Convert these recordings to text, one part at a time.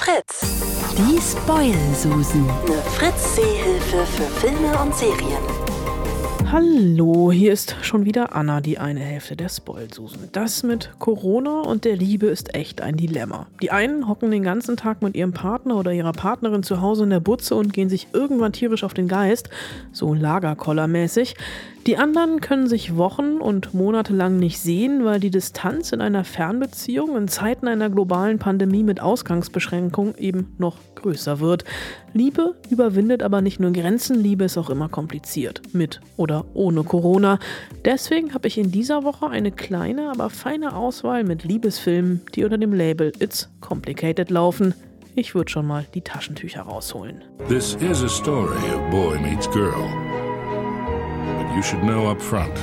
Fritz. Die Spoil-Susen. Eine Fritz-Seehilfe für Filme und Serien. Hallo, hier ist schon wieder Anna, die eine Hälfte der Spoilsusen. Das mit Corona und der Liebe ist echt ein Dilemma. Die einen hocken den ganzen Tag mit ihrem Partner oder ihrer Partnerin zu Hause in der Butze und gehen sich irgendwann tierisch auf den Geist, so Lagerkollermäßig. Die anderen können sich Wochen und Monate lang nicht sehen, weil die Distanz in einer Fernbeziehung in Zeiten einer globalen Pandemie mit Ausgangsbeschränkung eben noch größer wird. Liebe überwindet aber nicht nur Grenzen, Liebe ist auch immer kompliziert, mit oder ohne Corona. Deswegen habe ich in dieser Woche eine kleine, aber feine Auswahl mit Liebesfilmen, die unter dem Label It's Complicated laufen. Ich würde schon mal die Taschentücher rausholen. This is a story of boy meets girl. But you should know up front,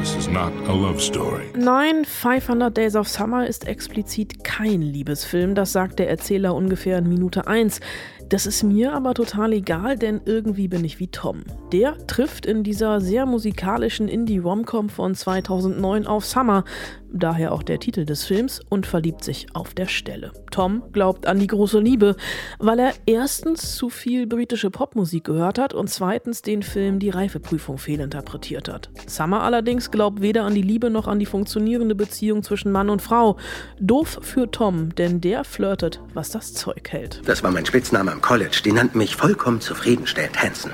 this is not a love story. Nein, 500 Days of Summer ist explizit kein Liebesfilm, das sagt der Erzähler ungefähr in Minute 1. Das ist mir aber total egal, denn irgendwie bin ich wie Tom. Der trifft in dieser sehr musikalischen Indie-Romcom von 2009 auf Summer, daher auch der Titel des Films, und verliebt sich auf der Stelle. Tom glaubt an die große Liebe, weil er erstens zu viel britische Popmusik gehört hat und zweitens den Film die Reifeprüfung fehlinterpretiert hat. Summer allerdings glaubt weder an die Liebe noch an die funktionierende Beziehung zwischen Mann und Frau. Doof für Tom, denn der flirtet, was das Zeug hält. Das war mein Spitzname am College. Die nannten mich vollkommen zufriedenstellend Hansen.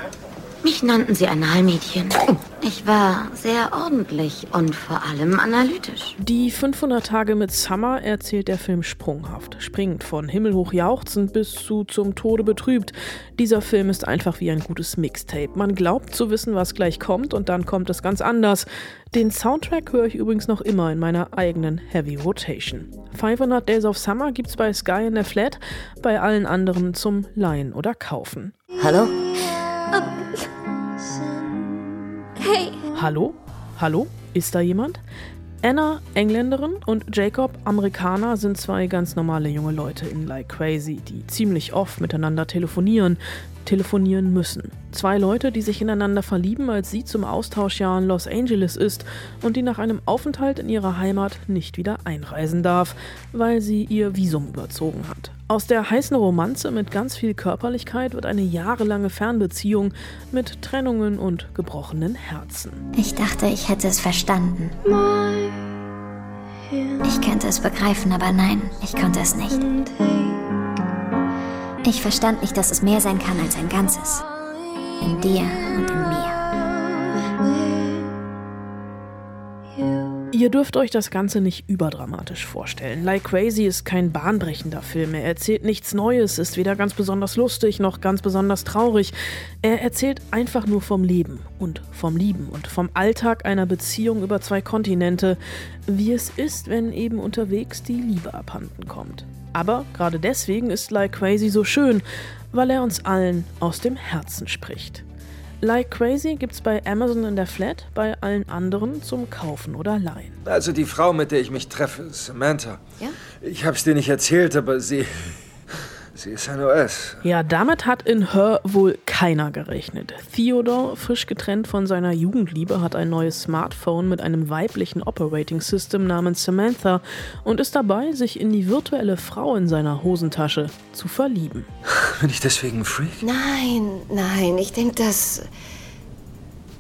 Mich nannten sie Analmädchen. Ich war sehr ordentlich und vor allem analytisch. Die 500 Tage mit Summer erzählt der Film sprunghaft, springt von himmelhoch jauchzend bis zu zum Tode betrübt. Dieser Film ist einfach wie ein gutes Mixtape. Man glaubt zu wissen, was gleich kommt und dann kommt es ganz anders. Den Soundtrack höre ich übrigens noch immer in meiner eigenen Heavy Rotation. 500 Days of Summer gibt's bei Sky in der Flat, bei allen anderen zum Leihen oder Kaufen. Hallo? Hey, Hallo? Hallo? Ist da jemand? Anna, Engländerin, und Jacob, Amerikaner, sind zwei ganz normale junge Leute in Like Crazy, die ziemlich oft miteinander telefonieren, telefonieren müssen. Zwei Leute, die sich ineinander verlieben, als sie zum Austauschjahr in Los Angeles ist und die nach einem Aufenthalt in ihrer Heimat nicht wieder einreisen darf, weil sie ihr Visum überzogen hat. Aus der heißen Romanze mit ganz viel Körperlichkeit wird eine jahrelange Fernbeziehung mit Trennungen und gebrochenen Herzen. ich dachte, ich hätte es verstanden. Ich könnte es begreifen, aber nein, ich konnte es nicht. Ich verstand nicht, dass es mehr sein kann als ein Ganzes. In dir und in mir. Ihr dürft euch das Ganze nicht überdramatisch vorstellen. Like Crazy ist kein bahnbrechender Film. Er erzählt nichts Neues, ist weder ganz besonders lustig noch ganz besonders traurig. Er erzählt einfach nur vom Leben und vom Lieben und vom Alltag einer Beziehung über zwei Kontinente, wie es ist, wenn eben unterwegs die Liebe abhanden kommt. Aber gerade deswegen ist Like Crazy so schön, weil er uns allen aus dem Herzen spricht. Like Crazy gibt's bei Amazon in der Flat, bei allen anderen zum Kaufen oder Leihen. Also die Frau, mit der ich mich treffe, ist Samantha. Ja? Ich hab's dir nicht erzählt, aber sie. Sie ist ein OS. Ja, damit hat in Her wohl keiner gerechnet. Theodore, frisch getrennt von seiner Jugendliebe, hat ein neues Smartphone mit einem weiblichen Operating System namens Samantha und ist dabei, sich in die virtuelle Frau in seiner Hosentasche zu verlieben. Bin ich deswegen ein Freak? Nein, nein, ich denke, dass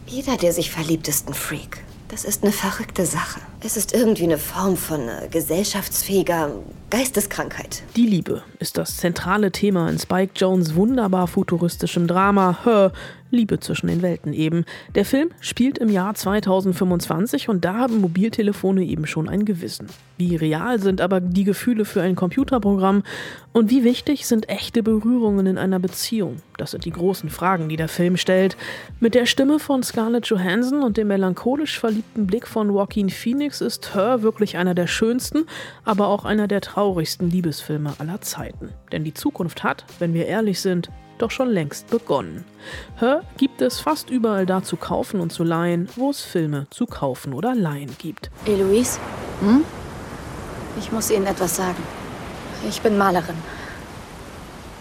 jeder, der sich verliebt, ist ein Freak. Das ist eine verrückte Sache. Es ist irgendwie eine Form von äh, gesellschaftsfähiger Geisteskrankheit. Die Liebe ist das zentrale Thema in Spike Jones wunderbar futuristischem Drama Her, Liebe zwischen den Welten eben. Der Film spielt im Jahr 2025 und da haben Mobiltelefone eben schon ein Gewissen. Wie real sind aber die Gefühle für ein Computerprogramm und wie wichtig sind echte Berührungen in einer Beziehung? Das sind die großen Fragen, die der Film stellt. Mit der Stimme von Scarlett Johansson und dem melancholisch verliebten Blick von Joaquin Phoenix ist Her wirklich einer der schönsten, aber auch einer der traurigsten Liebesfilme aller Zeiten. Denn die Zukunft hat, wenn wir ehrlich sind, doch schon längst begonnen. Her gibt es fast überall da zu kaufen und zu leihen, wo es Filme zu kaufen oder leihen gibt. Eloise? Ich muss Ihnen etwas sagen. Ich bin Malerin.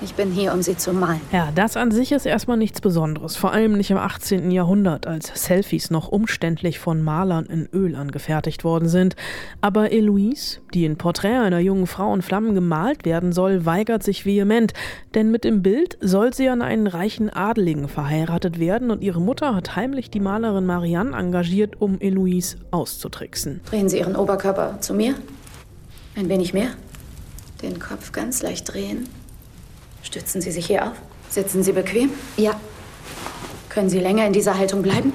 Ich bin hier, um sie zu malen. Ja, das an sich ist erstmal nichts Besonderes. Vor allem nicht im 18. Jahrhundert, als Selfies noch umständlich von Malern in Öl angefertigt worden sind. Aber Eloise, die in Porträt einer jungen Frau in Flammen gemalt werden soll, weigert sich vehement. Denn mit dem Bild soll sie an einen reichen Adeligen verheiratet werden und ihre Mutter hat heimlich die Malerin Marianne engagiert, um Eloise auszutricksen. Drehen Sie Ihren Oberkörper zu mir. Ein wenig mehr. Den Kopf ganz leicht drehen. Stützen Sie sich hier auf. Sitzen Sie bequem. Ja, Können Sie länger in dieser Haltung bleiben?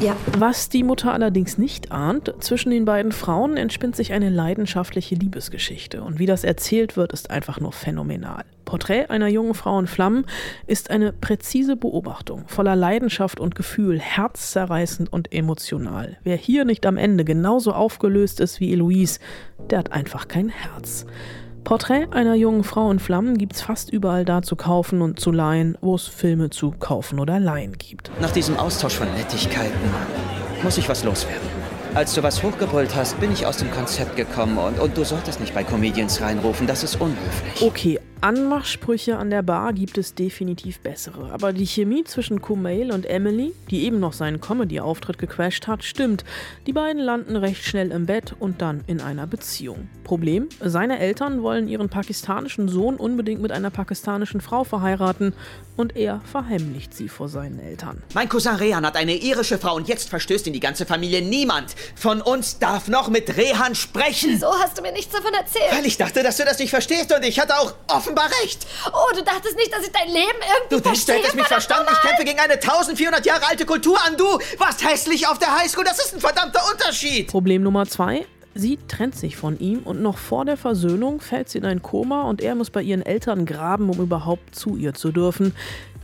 ja. Was die Mutter allerdings nicht ahnt, zwischen den beiden Frauen entspinnt sich eine leidenschaftliche Liebesgeschichte. Und wie das erzählt wird, ist einfach nur phänomenal. Porträt einer jungen Frau in Flammen ist eine präzise Beobachtung, voller Leidenschaft und Gefühl, herzzerreißend und emotional. Wer hier nicht am Ende genauso aufgelöst ist wie Eloise, der hat einfach kein Herz. Porträt einer jungen Frau in Flammen gibt's fast überall da zu kaufen und zu leihen, wo es Filme zu kaufen oder leihen gibt. Nach diesem Austausch von Nettigkeiten muss ich was loswerden. Als du was hochgebrüllt hast, bin ich aus dem Konzept gekommen und, und du solltest nicht bei Comedians reinrufen, das ist unhöflich. Okay, Anmachsprüche an der Bar gibt es definitiv bessere. Aber die Chemie zwischen Kumail und Emily, die eben noch seinen Comedy-Auftritt gecrashed hat, stimmt. Die beiden landen recht schnell im Bett und dann in einer Beziehung. Problem? Seine Eltern wollen ihren pakistanischen Sohn unbedingt mit einer pakistanischen Frau verheiraten und er verheimlicht sie vor seinen Eltern. Mein Cousin Rehan hat eine irische Frau und jetzt verstößt in die ganze Familie. Niemand von uns darf noch mit Rehan sprechen. So hast du mir nichts davon erzählt. Weil ich dachte, dass du das nicht verstehst und ich hatte auch offenbar recht. Oh, du dachtest nicht, dass ich dein Leben irgendwie Du denkst, du hättest mich verstanden. Ich kämpfe gegen eine 1400 Jahre alte Kultur an. Du warst hässlich auf der Highschool. Das ist ein verdammter Unterschied. Problem Nummer zwei. Sie trennt sich von ihm und noch vor der Versöhnung fällt sie in ein Koma und er muss bei ihren Eltern graben, um überhaupt zu ihr zu dürfen.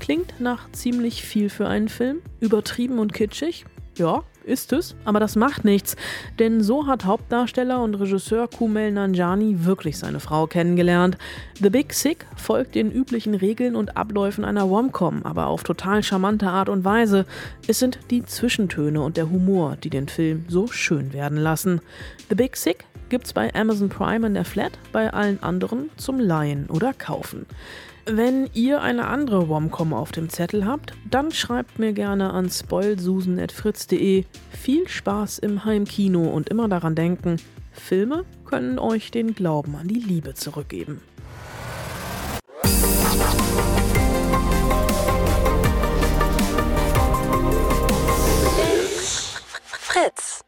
Klingt nach ziemlich viel für einen Film. Übertrieben und kitschig? Ja, ist es. Aber das macht nichts. Denn so hat Hauptdarsteller und Regisseur Kumail Nanjiani wirklich seine Frau kennengelernt. The Big Sick folgt den üblichen Regeln und Abläufen einer Womcom, aber auf total charmante Art und Weise. Es sind die Zwischentöne und der Humor, die den Film so schön werden lassen. The Big Sick gibt's bei Amazon Prime in der Flat, bei allen anderen zum Leihen oder Kaufen. Wenn ihr eine andere Womcom auf dem Zettel habt, dann schreibt mir gerne an spoilsusen.fritz.de. Viel Spaß im Heimkino und immer daran denken, Filme können euch den Glauben an die Liebe zurückgeben. Fritz.